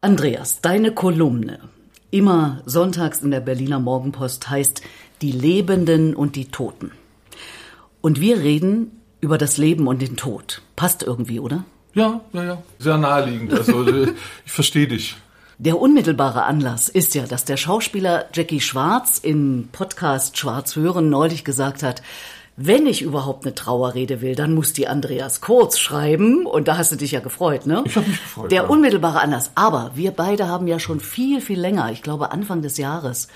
Andreas, deine Kolumne, immer sonntags in der Berliner Morgenpost, heißt Die Lebenden und die Toten. Und wir reden über das Leben und den Tod. Passt irgendwie, oder? Ja, ja, ja. Sehr naheliegend. Also ich verstehe dich. Der unmittelbare Anlass ist ja, dass der Schauspieler Jackie Schwarz im Podcast Schwarz hören neulich gesagt hat, wenn ich überhaupt eine Trauerrede will, dann muss die Andreas Kurz schreiben. Und da hast du dich ja gefreut, ne? Ich habe mich gefreut. Der ja. unmittelbare Anlass. Aber wir beide haben ja schon viel, viel länger, ich glaube Anfang des Jahres,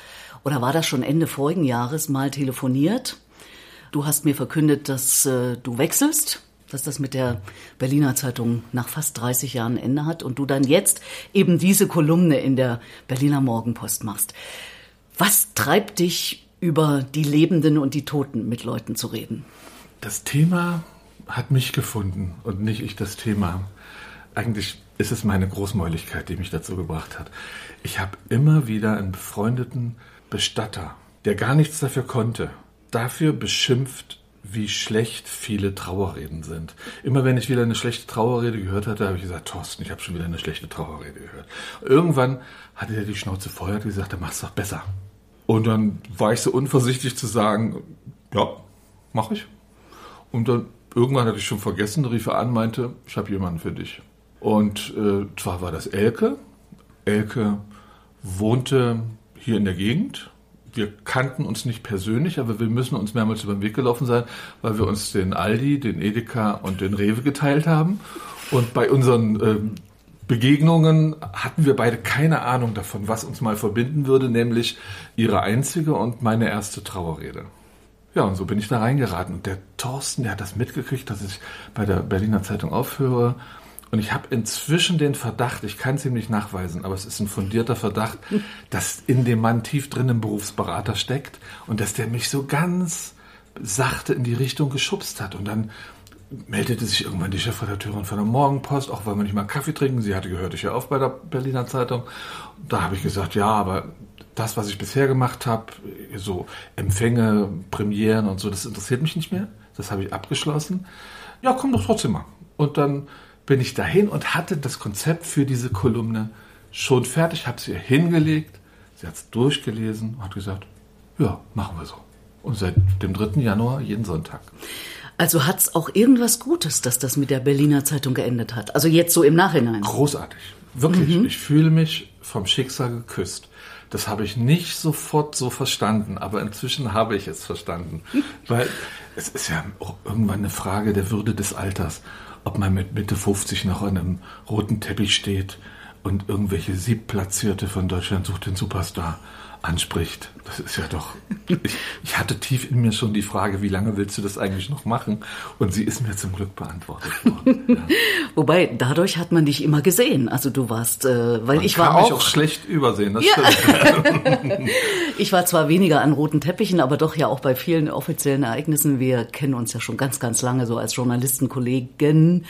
oder war das schon Ende vorigen Jahres, mal telefoniert. Du hast mir verkündet, dass äh, du wechselst, dass das mit der Berliner Zeitung nach fast 30 Jahren Ende hat und du dann jetzt eben diese Kolumne in der Berliner Morgenpost machst. Was treibt dich über die Lebenden und die Toten mit Leuten zu reden? Das Thema hat mich gefunden und nicht ich das Thema. Eigentlich ist es meine Großmäuligkeit, die mich dazu gebracht hat. Ich habe immer wieder einen befreundeten Bestatter, der gar nichts dafür konnte, dafür beschimpft, wie schlecht viele Trauerreden sind. Immer wenn ich wieder eine schlechte Trauerrede gehört hatte, habe ich gesagt, Thorsten, ich habe schon wieder eine schlechte Trauerrede gehört. Irgendwann hatte er die Schnauze voll und gesagt, macht es doch besser. Und dann war ich so unvorsichtig zu sagen, ja, mache ich. Und dann irgendwann hatte ich schon vergessen, rief er an, meinte, ich habe jemanden für dich. Und äh, zwar war das Elke. Elke wohnte hier in der Gegend. Wir kannten uns nicht persönlich, aber wir müssen uns mehrmals über den Weg gelaufen sein, weil wir uns den Aldi, den Edeka und den Rewe geteilt haben. Und bei unseren ähm, Begegnungen hatten wir beide keine Ahnung davon, was uns mal verbinden würde, nämlich ihre einzige und meine erste Trauerrede. Ja, und so bin ich da reingeraten. Und der Thorsten, der hat das mitgekriegt, dass ich bei der Berliner Zeitung aufhöre. Und ich habe inzwischen den Verdacht, ich kann es ihm nicht nachweisen, aber es ist ein fundierter Verdacht, dass in dem Mann tief drin ein Berufsberater steckt und dass der mich so ganz sachte in die Richtung geschubst hat. Und dann meldete sich irgendwann die Chefredakteurin von der Morgenpost, auch weil wir nicht mal Kaffee trinken. Sie hatte gehört, ich ja auf bei der Berliner Zeitung. Da habe ich gesagt, ja, aber das, was ich bisher gemacht habe, so Empfänge, Premieren und so, das interessiert mich nicht mehr. Das habe ich abgeschlossen. Ja, komm doch trotzdem mal. Und dann bin ich dahin und hatte das Konzept für diese Kolumne schon fertig, habe ihr hingelegt. Sie hat es durchgelesen und hat gesagt, ja, machen wir so. Und seit dem 3. Januar jeden Sonntag. Also hat es auch irgendwas Gutes, dass das mit der Berliner Zeitung geendet hat? Also jetzt so im Nachhinein. Großartig. Wirklich. Mhm. Ich fühle mich vom Schicksal geküsst. Das habe ich nicht sofort so verstanden, aber inzwischen habe ich es verstanden. Weil es ist ja auch irgendwann eine Frage der Würde des Alters, ob man mit Mitte 50 noch an einem roten Teppich steht und irgendwelche Siebplatzierte von Deutschland sucht den Superstar anspricht. Das ist ja doch. Ich, ich, hatte tief in mir schon die Frage, wie lange willst du das eigentlich noch machen? Und sie ist mir zum Glück beantwortet worden. Ja. Wobei, dadurch hat man dich immer gesehen. Also du warst, äh, weil man ich war kann auch. Mich auch schlecht übersehen, das ja. stimmt. ich war zwar weniger an roten Teppichen, aber doch ja auch bei vielen offiziellen Ereignissen. Wir kennen uns ja schon ganz, ganz lange so als Journalistenkollegen.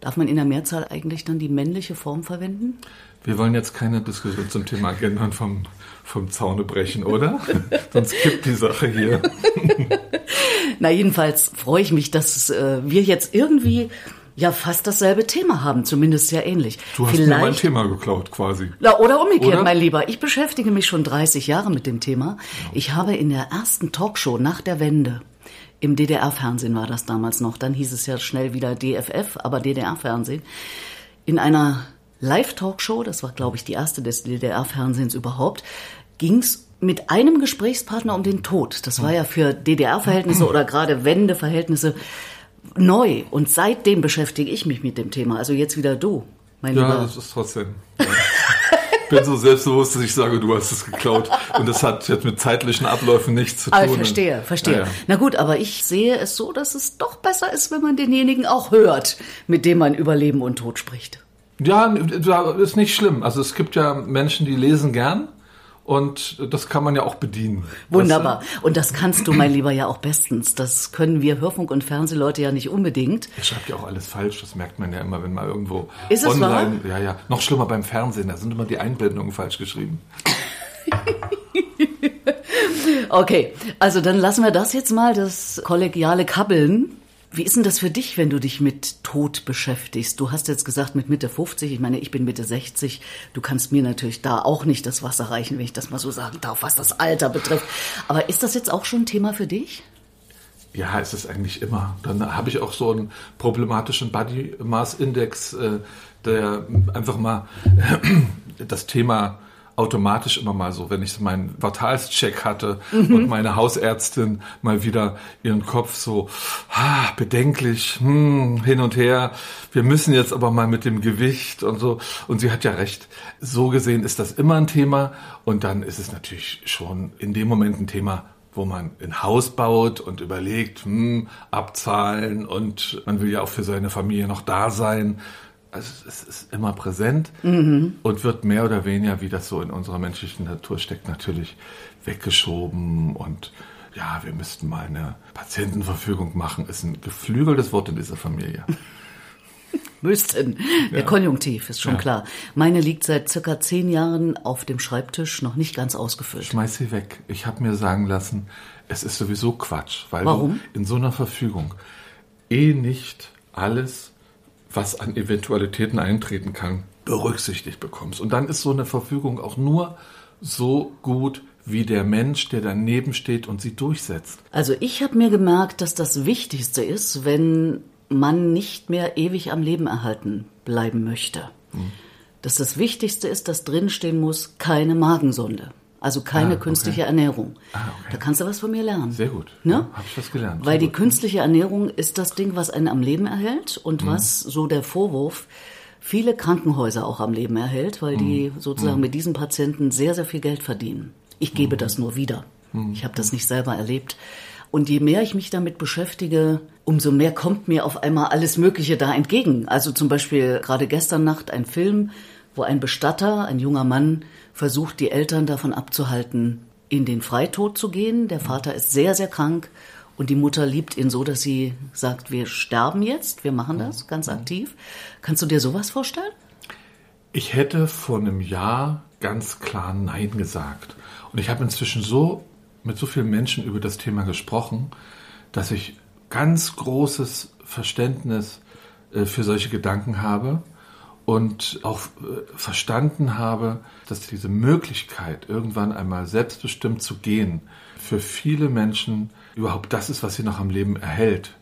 Darf man in der Mehrzahl eigentlich dann die männliche Form verwenden? Wir wollen jetzt keine Diskussion zum Thema Gendern vom, vom Zaune brechen, oder? Sonst kippt die Sache hier. Na, jedenfalls freue ich mich, dass äh, wir jetzt irgendwie ja fast dasselbe Thema haben, zumindest sehr ähnlich. Du hast Vielleicht, mir mein Thema geklaut quasi. Na, oder umgekehrt, oder? mein Lieber. Ich beschäftige mich schon 30 Jahre mit dem Thema. Ich habe in der ersten Talkshow nach der Wende im DDR-Fernsehen war das damals noch. Dann hieß es ja schnell wieder DFF, aber DDR-Fernsehen. In einer Live-Talkshow, das war, glaube ich, die erste des DDR-Fernsehens überhaupt, ging es mit einem Gesprächspartner um den Tod. Das war ja für DDR-Verhältnisse oder gerade Wende-Verhältnisse neu. Und seitdem beschäftige ich mich mit dem Thema. Also jetzt wieder du, mein ja, Lieber. Ja, das ist trotzdem. Ich bin so selbstbewusst, dass ich sage, du hast es geklaut. Und das hat jetzt mit zeitlichen Abläufen nichts zu tun. Ah, verstehe, verstehe. Ja, ja. Na gut, aber ich sehe es so, dass es doch besser ist, wenn man denjenigen auch hört, mit dem man über Leben und Tod spricht. Ja, ist nicht schlimm. Also es gibt ja Menschen, die lesen gern. Und das kann man ja auch bedienen. Wunderbar. Weißt du? Und das kannst du, mein Lieber, ja auch bestens. Das können wir Hörfunk- und Fernsehleute ja nicht unbedingt. Ihr schreibt ja auch alles falsch. Das merkt man ja immer, wenn man irgendwo Ist es online. Wahr? Ja, ja. Noch schlimmer beim Fernsehen. Da sind immer die Einblendungen falsch geschrieben. okay, also dann lassen wir das jetzt mal, das kollegiale Kabbeln Wie ist denn das für dich, wenn du dich mit Tod beschäftigst? Du hast jetzt gesagt mit Mitte 50, ich meine, ich bin Mitte 60. Du kannst mir natürlich da auch nicht das Wasser reichen, wenn ich das mal so sagen darf, was das Alter betrifft. Aber ist das jetzt auch schon ein Thema für dich? Ja, ist es eigentlich immer. Dann habe ich auch so einen problematischen Body Mass Index, äh, der einfach mal das Thema automatisch immer mal so, wenn ich meinen Quartalscheck hatte mhm. und meine Hausärztin mal wieder ihren Kopf so ah, bedenklich hm, hin und her. Wir müssen jetzt aber mal mit dem Gewicht und so. Und sie hat ja recht. So gesehen ist das immer ein Thema. Und dann ist es natürlich schon in dem Moment ein Thema, wo man ein Haus baut und überlegt, hm, abzahlen und man will ja auch für seine Familie noch da sein also es ist immer präsent mhm. und wird mehr oder weniger, wie das so in unserer menschlichen Natur steckt, natürlich weggeschoben und ja, wir müssten mal eine Patientenverfügung machen, ist ein geflügeltes Wort in dieser Familie. müssten. Der ja. Konjunktiv ist schon ja. klar. Meine liegt seit circa zehn Jahren auf dem Schreibtisch, noch nicht ganz ausgefüllt. Schmeiß sie weg. Ich habe mir sagen lassen, es ist sowieso Quatsch, weil Warum? du in so einer Verfügung eh nicht alles was an Eventualitäten eintreten kann, berücksichtigt bekommst. Und dann ist so eine Verfügung auch nur so gut wie der Mensch, der daneben steht und sie durchsetzt. Also ich habe mir gemerkt, dass das Wichtigste ist, wenn man nicht mehr ewig am Leben erhalten bleiben möchte. Hm. Dass das Wichtigste ist, dass drinstehen muss, keine Magensonde. Also keine ah, künstliche okay. Ernährung. Ah, okay. Da kannst du was von mir lernen. Sehr gut. Ne? Ja, Habe ich was gelernt. Weil die künstliche Ernährung ist das Ding, was einen am Leben erhält und mhm. was so der Vorwurf viele Krankenhäuser auch am Leben erhält, weil mhm. die sozusagen mhm. mit diesen Patienten sehr, sehr viel Geld verdienen. Ich gebe mhm. das nur wieder. Mhm. Ich habe das nicht selber erlebt. Und je mehr ich mich damit beschäftige, umso mehr kommt mir auf einmal alles Mögliche da entgegen. Also zum Beispiel gerade gestern Nacht ein Film, wo ein Bestatter, ein junger Mann, versucht, die Eltern davon abzuhalten, in den Freitod zu gehen. Der Vater ist sehr, sehr krank und die Mutter liebt ihn so, dass sie sagt, wir sterben jetzt, wir machen das ganz aktiv. Kannst du dir sowas vorstellen? Ich hätte vor einem Jahr ganz klar Nein gesagt. Und ich habe inzwischen so mit so vielen Menschen über das Thema gesprochen, dass ich ganz großes Verständnis äh, für solche Gedanken habe und auch äh, verstanden habe, dass diese Möglichkeit, irgendwann einmal selbstbestimmt zu gehen, für viele Menschen überhaupt das ist, was sie noch am Leben erhält,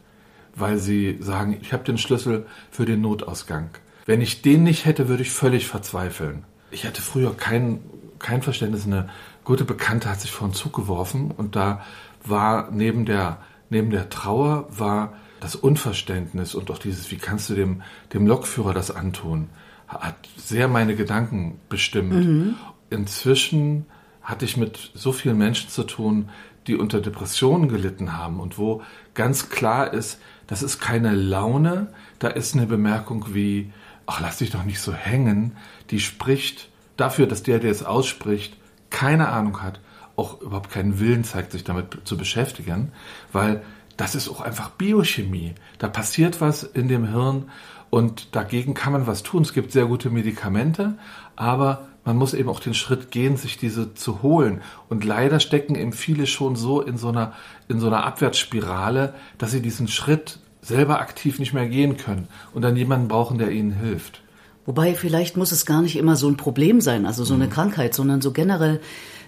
weil sie sagen, ich habe den Schlüssel für den Notausgang. Wenn ich den nicht hätte, würde ich völlig verzweifeln. Ich hatte früher kein, kein Verständnis. Eine gute Bekannte hat sich vor einen Zug geworfen und da war neben der, neben der Trauer war das Unverständnis und auch dieses, wie kannst du dem, dem Lokführer das antun, hat sehr meine Gedanken bestimmt. Mhm. Inzwischen hatte ich mit so vielen Menschen zu tun, die unter Depressionen gelitten haben und wo ganz klar ist, das ist keine Laune, da ist eine Bemerkung wie, ach, lass dich doch nicht so hängen, die spricht dafür, dass der, der es ausspricht, keine Ahnung hat, auch überhaupt keinen Willen zeigt, sich damit zu beschäftigen, weil das ist auch einfach Biochemie. Da passiert was in dem Hirn und dagegen kann man was tun. Es gibt sehr gute Medikamente, aber man muss eben auch den Schritt gehen, sich diese zu holen. Und leider stecken eben viele schon so in so einer, in so einer Abwärtsspirale, dass sie diesen Schritt selber aktiv nicht mehr gehen können und dann jemanden brauchen, der ihnen hilft. Wobei vielleicht muss es gar nicht immer so ein Problem sein, also so eine mhm. Krankheit, sondern so generell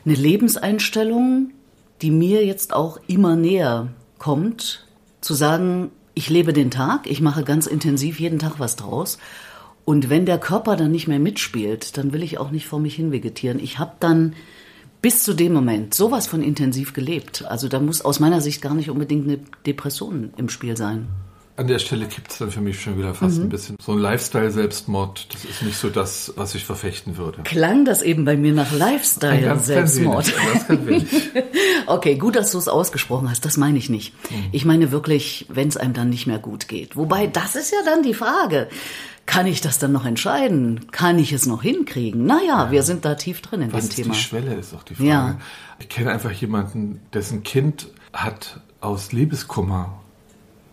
eine Lebenseinstellung, die mir jetzt auch immer näher kommt, zu sagen, ich lebe den Tag, ich mache ganz intensiv jeden Tag was draus. Und wenn der Körper dann nicht mehr mitspielt, dann will ich auch nicht vor mich hin vegetieren. Ich habe dann bis zu dem Moment sowas von intensiv gelebt. Also da muss aus meiner Sicht gar nicht unbedingt eine Depression im Spiel sein. An der Stelle gibt es dann für mich schon wieder fast mhm. ein bisschen so ein Lifestyle-Selbstmord. Das ist nicht so das, was ich verfechten würde. Klang das eben bei mir nach Lifestyle-Selbstmord? okay, gut, dass du es ausgesprochen hast. Das meine ich nicht. Mhm. Ich meine wirklich, wenn es einem dann nicht mehr gut geht. Wobei, das ist ja dann die Frage. Kann ich das dann noch entscheiden? Kann ich es noch hinkriegen? Naja, ja. wir sind da tief drin in was dem Thema. Die Schwelle ist auch die Frage. Ja. Ich kenne einfach jemanden, dessen Kind hat aus Liebeskummer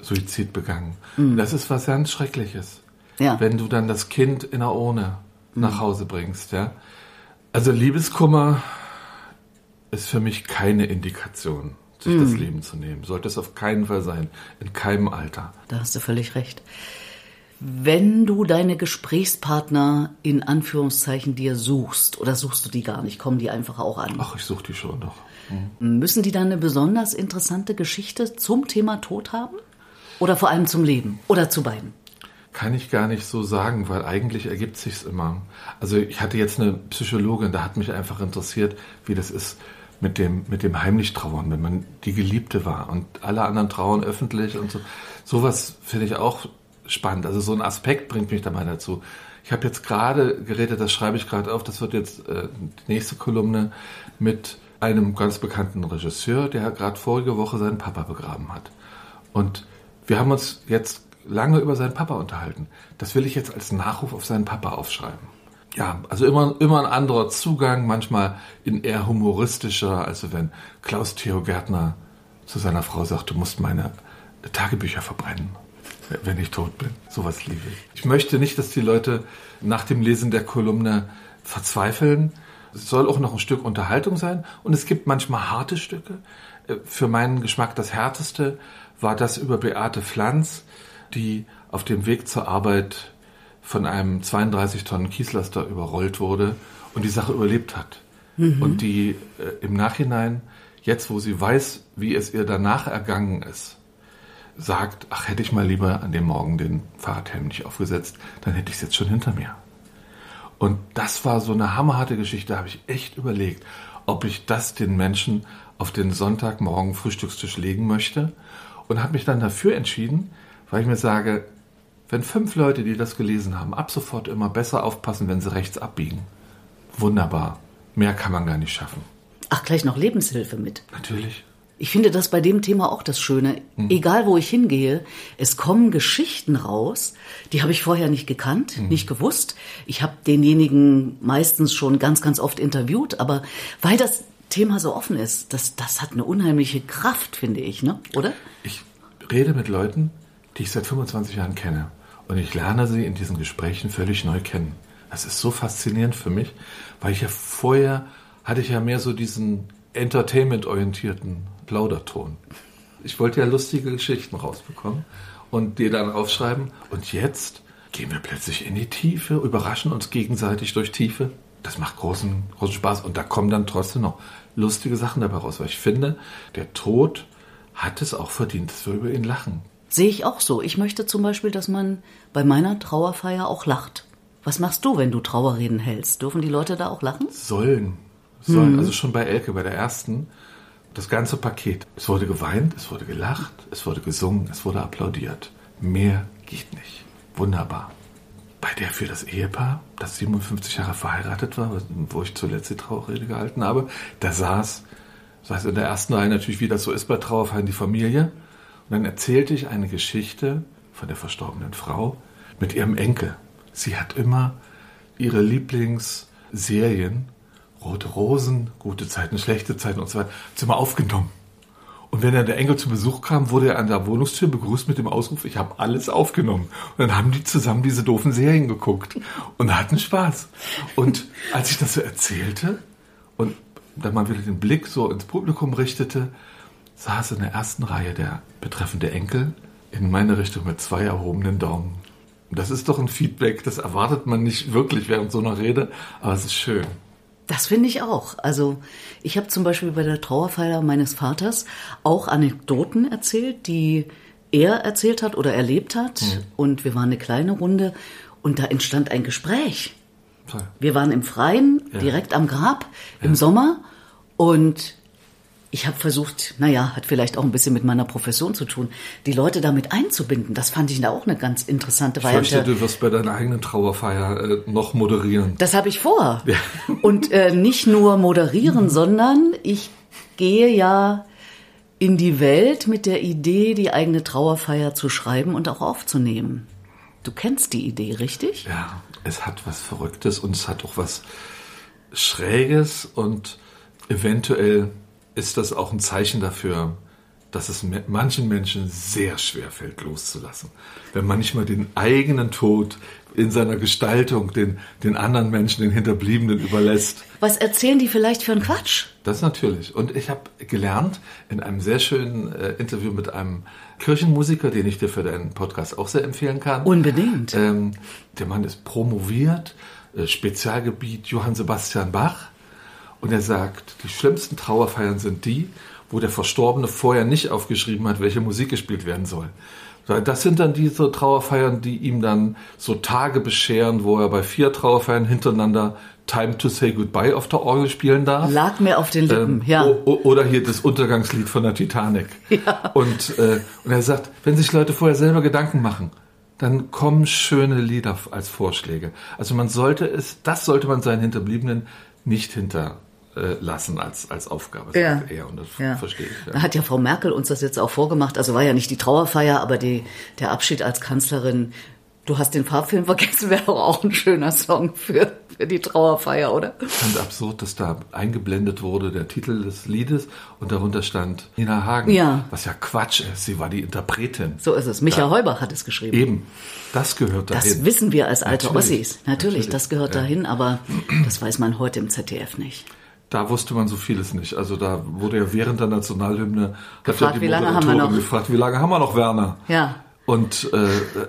Suizid begangen. Mhm. Das ist was ganz Schreckliches. Ja. Wenn du dann das Kind in der Urne mhm. nach Hause bringst, ja. Also Liebeskummer ist für mich keine Indikation sich das Leben zu nehmen. Sollte es auf keinen Fall sein, in keinem Alter. Da hast du völlig recht. Wenn du deine Gesprächspartner in Anführungszeichen dir suchst, oder suchst du die gar nicht, kommen die einfach auch an? Ach, ich suche die schon doch. Müssen die dann eine besonders interessante Geschichte zum Thema Tod haben? Oder vor allem zum Leben? Oder zu beiden? Kann ich gar nicht so sagen, weil eigentlich ergibt sich's immer. Also ich hatte jetzt eine Psychologin, da hat mich einfach interessiert, wie das ist mit dem, mit dem heimlich trauern, wenn man die Geliebte war und alle anderen trauern öffentlich und so. Sowas finde ich auch spannend. Also so ein Aspekt bringt mich da mal dazu. Ich habe jetzt gerade geredet, das schreibe ich gerade auf, das wird jetzt äh, die nächste Kolumne mit einem ganz bekannten Regisseur, der gerade vorige Woche seinen Papa begraben hat. Und wir haben uns jetzt lange über seinen Papa unterhalten. Das will ich jetzt als Nachruf auf seinen Papa aufschreiben. Ja, also immer, immer ein anderer Zugang, manchmal in eher humoristischer, also wenn Klaus Theo Gärtner zu seiner Frau sagt, du musst meine Tagebücher verbrennen, wenn ich tot bin. Sowas liebe ich. Ich möchte nicht, dass die Leute nach dem Lesen der Kolumne verzweifeln. Es soll auch noch ein Stück Unterhaltung sein und es gibt manchmal harte Stücke. Für meinen Geschmack das härteste war das über Beate Pflanz, die auf dem Weg zur Arbeit von einem 32 Tonnen Kieslaster überrollt wurde und die Sache überlebt hat. Mhm. Und die äh, im Nachhinein, jetzt wo sie weiß, wie es ihr danach ergangen ist, sagt, ach, hätte ich mal lieber an dem Morgen den Fahrradhelm nicht aufgesetzt, dann hätte ich es jetzt schon hinter mir. Und das war so eine hammerharte Geschichte, da habe ich echt überlegt, ob ich das den Menschen auf den Sonntagmorgen Frühstückstisch legen möchte und habe mich dann dafür entschieden, weil ich mir sage, wenn fünf Leute, die das gelesen haben, ab sofort immer besser aufpassen, wenn sie rechts abbiegen. Wunderbar. Mehr kann man gar nicht schaffen. Ach, gleich noch Lebenshilfe mit. Natürlich. Ich finde das bei dem Thema auch das Schöne. Mhm. Egal wo ich hingehe, es kommen Geschichten raus, die habe ich vorher nicht gekannt, mhm. nicht gewusst. Ich habe denjenigen meistens schon ganz, ganz oft interviewt, aber weil das Thema so offen ist, das, das hat eine unheimliche Kraft, finde ich, ne? oder? Ich rede mit Leuten, die ich seit 25 Jahren kenne. Und ich lerne sie in diesen Gesprächen völlig neu kennen. Das ist so faszinierend für mich, weil ich ja vorher hatte ich ja mehr so diesen entertainment-orientierten Plauderton. Ich wollte ja lustige Geschichten rausbekommen und die dann aufschreiben. Und jetzt gehen wir plötzlich in die Tiefe, überraschen uns gegenseitig durch Tiefe. Das macht großen, großen Spaß. Und da kommen dann trotzdem noch lustige Sachen dabei raus, weil ich finde, der Tod hat es auch verdient, dass wir über ihn lachen. Sehe ich auch so. Ich möchte zum Beispiel, dass man bei meiner Trauerfeier auch lacht. Was machst du, wenn du Trauerreden hältst? Dürfen die Leute da auch lachen? Sollen. Sollen. Mhm. Also schon bei Elke, bei der ersten, das ganze Paket. Es wurde geweint, es wurde gelacht, es wurde gesungen, es wurde applaudiert. Mehr geht nicht. Wunderbar. Bei der für das Ehepaar, das 57 Jahre verheiratet war, wo ich zuletzt die Trauerrede gehalten habe, da saß, saß in der ersten Reihe natürlich, wie das so ist bei Trauerfeiern, die Familie. Und dann erzählte ich eine Geschichte von der verstorbenen Frau mit ihrem Enkel. Sie hat immer ihre Lieblingsserien, Rote Rosen, gute Zeiten, schlechte Zeiten und so weiter, immer aufgenommen. Und wenn dann der Enkel zu Besuch kam, wurde er an der Wohnungstür begrüßt mit dem Ausruf, ich habe alles aufgenommen. Und dann haben die zusammen diese doofen Serien geguckt und hatten Spaß. Und als ich das so erzählte und dann mal wieder den Blick so ins Publikum richtete, saß in der ersten Reihe der betreffende Enkel in meine Richtung mit zwei erhobenen Daumen. Das ist doch ein Feedback, das erwartet man nicht wirklich während so einer Rede, aber es ist schön. Das finde ich auch. Also ich habe zum Beispiel bei der Trauerfeier meines Vaters auch Anekdoten erzählt, die er erzählt hat oder erlebt hat. Mhm. Und wir waren eine kleine Runde und da entstand ein Gespräch. Toll. Wir waren im Freien, ja. direkt am Grab, ja. im Sommer. Und ich habe versucht, naja, hat vielleicht auch ein bisschen mit meiner Profession zu tun, die Leute damit einzubinden. Das fand ich da auch eine ganz interessante Weise. Ich fürchte, du wirst bei deiner eigenen Trauerfeier äh, noch moderieren. Das habe ich vor. Ja. Und äh, nicht nur moderieren, sondern ich gehe ja in die Welt mit der Idee, die eigene Trauerfeier zu schreiben und auch aufzunehmen. Du kennst die Idee, richtig? Ja, es hat was Verrücktes und es hat auch was Schräges und eventuell ist das auch ein Zeichen dafür, dass es manchen Menschen sehr schwer fällt, loszulassen. Wenn man nicht mal den eigenen Tod in seiner Gestaltung den, den anderen Menschen, den Hinterbliebenen überlässt. Was erzählen die vielleicht für einen Quatsch? Das natürlich. Und ich habe gelernt in einem sehr schönen äh, Interview mit einem Kirchenmusiker, den ich dir für deinen Podcast auch sehr empfehlen kann. Unbedingt. Ähm, der Mann ist promoviert, äh, Spezialgebiet Johann Sebastian Bach. Und er sagt, die schlimmsten Trauerfeiern sind die, wo der Verstorbene vorher nicht aufgeschrieben hat, welche Musik gespielt werden soll. Das sind dann diese Trauerfeiern, die ihm dann so Tage bescheren, wo er bei vier Trauerfeiern hintereinander Time to Say Goodbye auf der Orgel spielen darf. Lag mir auf den Lippen, ähm, ja. Oder hier das Untergangslied von der Titanic. Ja. Und, äh, und er sagt, wenn sich Leute vorher selber Gedanken machen, dann kommen schöne Lieder als Vorschläge. Also man sollte es, das sollte man seinen Hinterbliebenen nicht hinter äh, lassen als, als Aufgabe. Ja. Er, und das ja. verstehe ich. Ja. Hat ja Frau Merkel uns das jetzt auch vorgemacht. Also war ja nicht die Trauerfeier, aber die, der Abschied als Kanzlerin. Du hast den Farbfilm vergessen, wäre auch ein schöner Song für, für die Trauerfeier, oder? Ich fand absurd, dass da eingeblendet wurde der Titel des Liedes und darunter stand Nina Hagen. Ja. Was ja Quatsch ist. Sie war die Interpretin. So ist es. Micha da, Heubach hat es geschrieben. Eben. Das gehört dahin. Das wissen wir als alte natürlich, Ossis. Natürlich, natürlich, das gehört ja. dahin, aber das weiß man heute im ZDF nicht da wusste man so vieles nicht. Also da wurde ja während der Nationalhymne gefragt, wie lange haben wir noch? gefragt, wie lange haben wir noch, Werner? Ja. Und äh,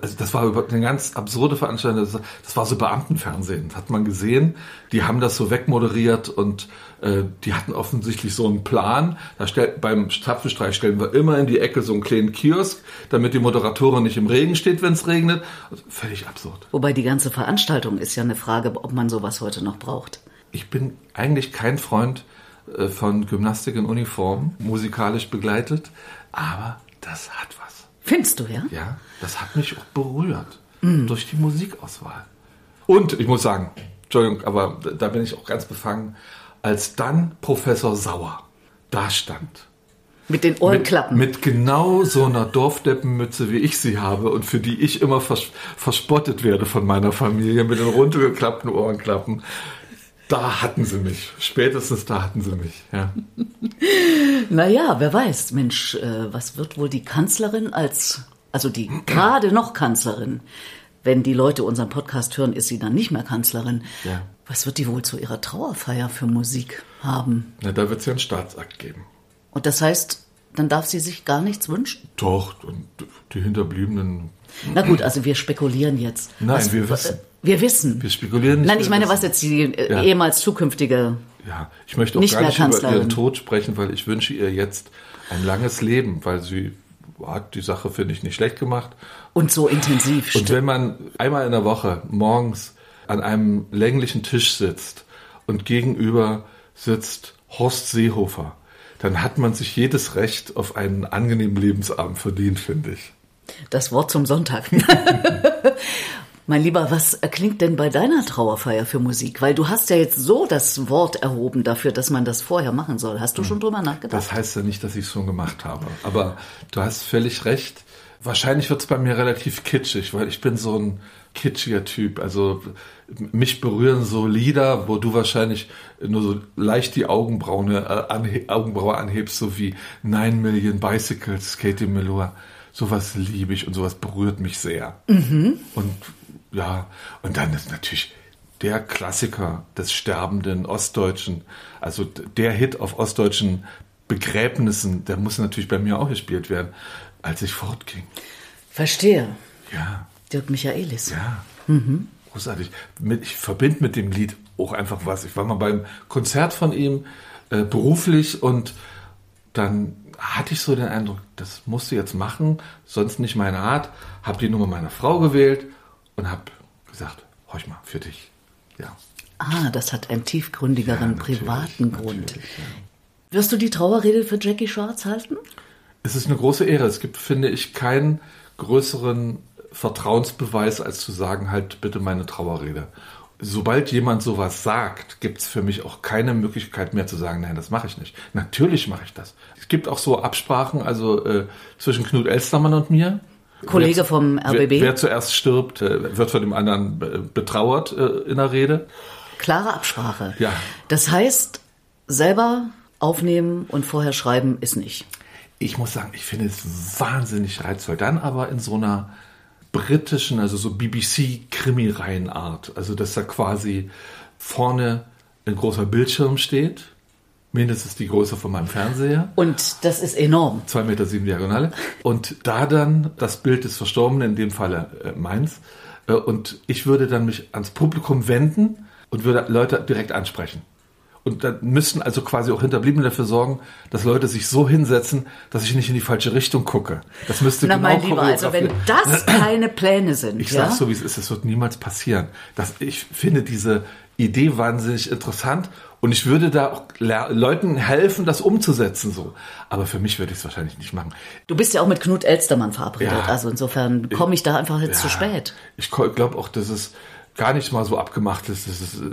also das war eine ganz absurde Veranstaltung. Das war so Beamtenfernsehen. Das hat man gesehen. Die haben das so wegmoderiert und äh, die hatten offensichtlich so einen Plan. Da stellt, beim Zapfenstreich stellen wir immer in die Ecke so einen kleinen Kiosk, damit die Moderatorin nicht im Regen steht, wenn es regnet. Also völlig absurd. Wobei die ganze Veranstaltung ist ja eine Frage, ob man sowas heute noch braucht ich bin eigentlich kein Freund äh, von Gymnastik in Uniform, musikalisch begleitet, aber das hat was. Findest du, ja? Ja, das hat mich auch berührt mm. durch die Musikauswahl. Und ich muss sagen, Entschuldigung, aber da bin ich auch ganz befangen, als dann Professor Sauer da stand. Mit den Ohrenklappen. Mit, mit genau so einer Dorfdeppenmütze, wie ich sie habe und für die ich immer vers verspottet werde von meiner Familie, mit den runtergeklappten Ohrenklappen da hatten sie mich. Spätestens da hatten sie mich, ja. naja, wer weiß, Mensch, äh, was wird wohl die Kanzlerin als, also die gerade noch Kanzlerin, wenn die Leute unseren Podcast hören, ist sie dann nicht mehr Kanzlerin. Ja. Was wird die wohl zu ihrer Trauerfeier für Musik haben? Na, da wird es ja einen Staatsakt geben. Und das heißt, dann darf sie sich gar nichts wünschen? Doch, und die Hinterbliebenen. Na gut, also wir spekulieren jetzt. Nein, was, wir wissen. Wir wissen. Wir spekulieren nicht. Nein, ich meine, was jetzt die ja. ehemals zukünftige. Ja, ich möchte auch nicht gar nicht über ihren Tod sprechen, weil ich wünsche ihr jetzt ein langes Leben, weil sie hat die Sache, finde ich, nicht schlecht gemacht. Und so intensiv. Und wenn man einmal in der Woche morgens an einem länglichen Tisch sitzt und gegenüber sitzt Horst Seehofer, dann hat man sich jedes Recht auf einen angenehmen Lebensabend verdient, finde ich. Das Wort zum Sonntag. Mein Lieber, was klingt denn bei deiner Trauerfeier für Musik? Weil du hast ja jetzt so das Wort erhoben dafür, dass man das vorher machen soll. Hast du hm. schon drüber nachgedacht? Das heißt ja nicht, dass ich es schon gemacht habe. Aber du hast völlig recht. Wahrscheinlich wird es bei mir relativ kitschig, weil ich bin so ein kitschiger Typ. Also mich berühren so Lieder, wo du wahrscheinlich nur so leicht die Augenbraue, äh, anhe Augenbraue anhebst, so wie Nine Million Bicycles, Katie Melua. Sowas liebe ich und sowas berührt mich sehr. Mhm. Und ja, und dann ist natürlich der Klassiker des sterbenden Ostdeutschen, also der Hit auf ostdeutschen Begräbnissen, der muss natürlich bei mir auch gespielt werden, als ich fortging. Verstehe. Ja. Dirk Michaelis. Ja. Mhm. Großartig. Ich verbinde mit dem Lied auch einfach was. Ich war mal beim Konzert von ihm äh, beruflich und dann hatte ich so den Eindruck, das musst du jetzt machen, sonst nicht meine Art. Hab die Nummer meiner Frau gewählt und habe gesagt, horch mal, für dich. Ja. Ah, das hat einen tiefgründigeren ja, privaten Grund. Ja. Wirst du die Trauerrede für Jackie Schwarz halten? Es ist eine große Ehre. Es gibt, finde ich, keinen größeren Vertrauensbeweis, als zu sagen, halt bitte meine Trauerrede. Sobald jemand sowas sagt, gibt es für mich auch keine Möglichkeit mehr zu sagen, nein, das mache ich nicht. Natürlich mache ich das. Es gibt auch so Absprachen, also äh, zwischen Knut Elstermann und mir. Kollege wer, vom RBB. Wer, wer, zuerst stirbt, äh, wird von dem anderen äh, betrauert äh, in der Rede. Klare Absprache. Ja. Das heißt, selber aufnehmen und vorher schreiben ist nicht. ich muss sagen, ich finde es wahnsinnig reizvoll. Dann aber in so einer britischen, also so BBC-Krimi-Reihenart. Also, dass da quasi vorne ein großer Bildschirm steht, mindestens die Größe von meinem Fernseher. Und das ist enorm. Zwei Meter sieben Diagonale. Und da dann das Bild des Verstorbenen, in dem Falle äh, meins. Äh, und ich würde dann mich ans Publikum wenden und würde Leute direkt ansprechen. Und dann müssten also quasi auch Hinterbliebene dafür sorgen, dass Leute sich so hinsetzen, dass ich nicht in die falsche Richtung gucke. Das müsste Na, genau mein Lieber, also wenn das keine Pläne sind, Ich ja? sag's so, wie es ist, es wird niemals passieren. Das, ich finde diese Idee wahnsinnig interessant und ich würde da auch Le Leuten helfen, das umzusetzen so. Aber für mich würde ich es wahrscheinlich nicht machen. Du bist ja auch mit Knut Elstermann verabredet, Ja. also insofern komme ich da einfach jetzt zu Ja, spät. Ich glaube auch, dass es gar nicht mal so abgemacht ist, dass, es, äh,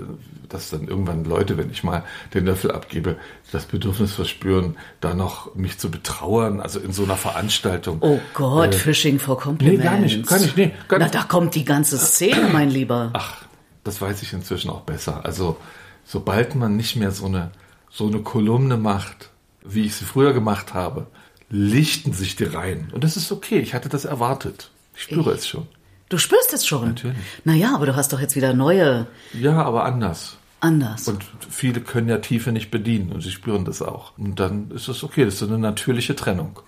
dass dann irgendwann Leute, wenn ich mal den Löffel abgebe, das Bedürfnis verspüren, da noch mich zu betrauern, also in so einer Veranstaltung. Oh Gott, Äh, Fishing for Compliments. nee, gar nicht, gar nicht, nee, gar Na, nicht. da kommt die ganze Szene, mein Lieber. Ach, das weiß ich inzwischen auch besser. Also, sobald man nicht mehr so eine, so eine Kolumne macht, wie ich sie früher gemacht habe, lichten sich die Reihen. Und das ist okay. Ich hatte das erwartet. Ich spüre es schon. Du spürst es schon. Natürlich. Naja, aber du hast doch jetzt wieder neue, Ja, aber anders. anders. Und viele können ja Tiefe nicht bedienen und sie spüren das auch. Und dann ist es okay. Das ist so eine natürliche Trennung.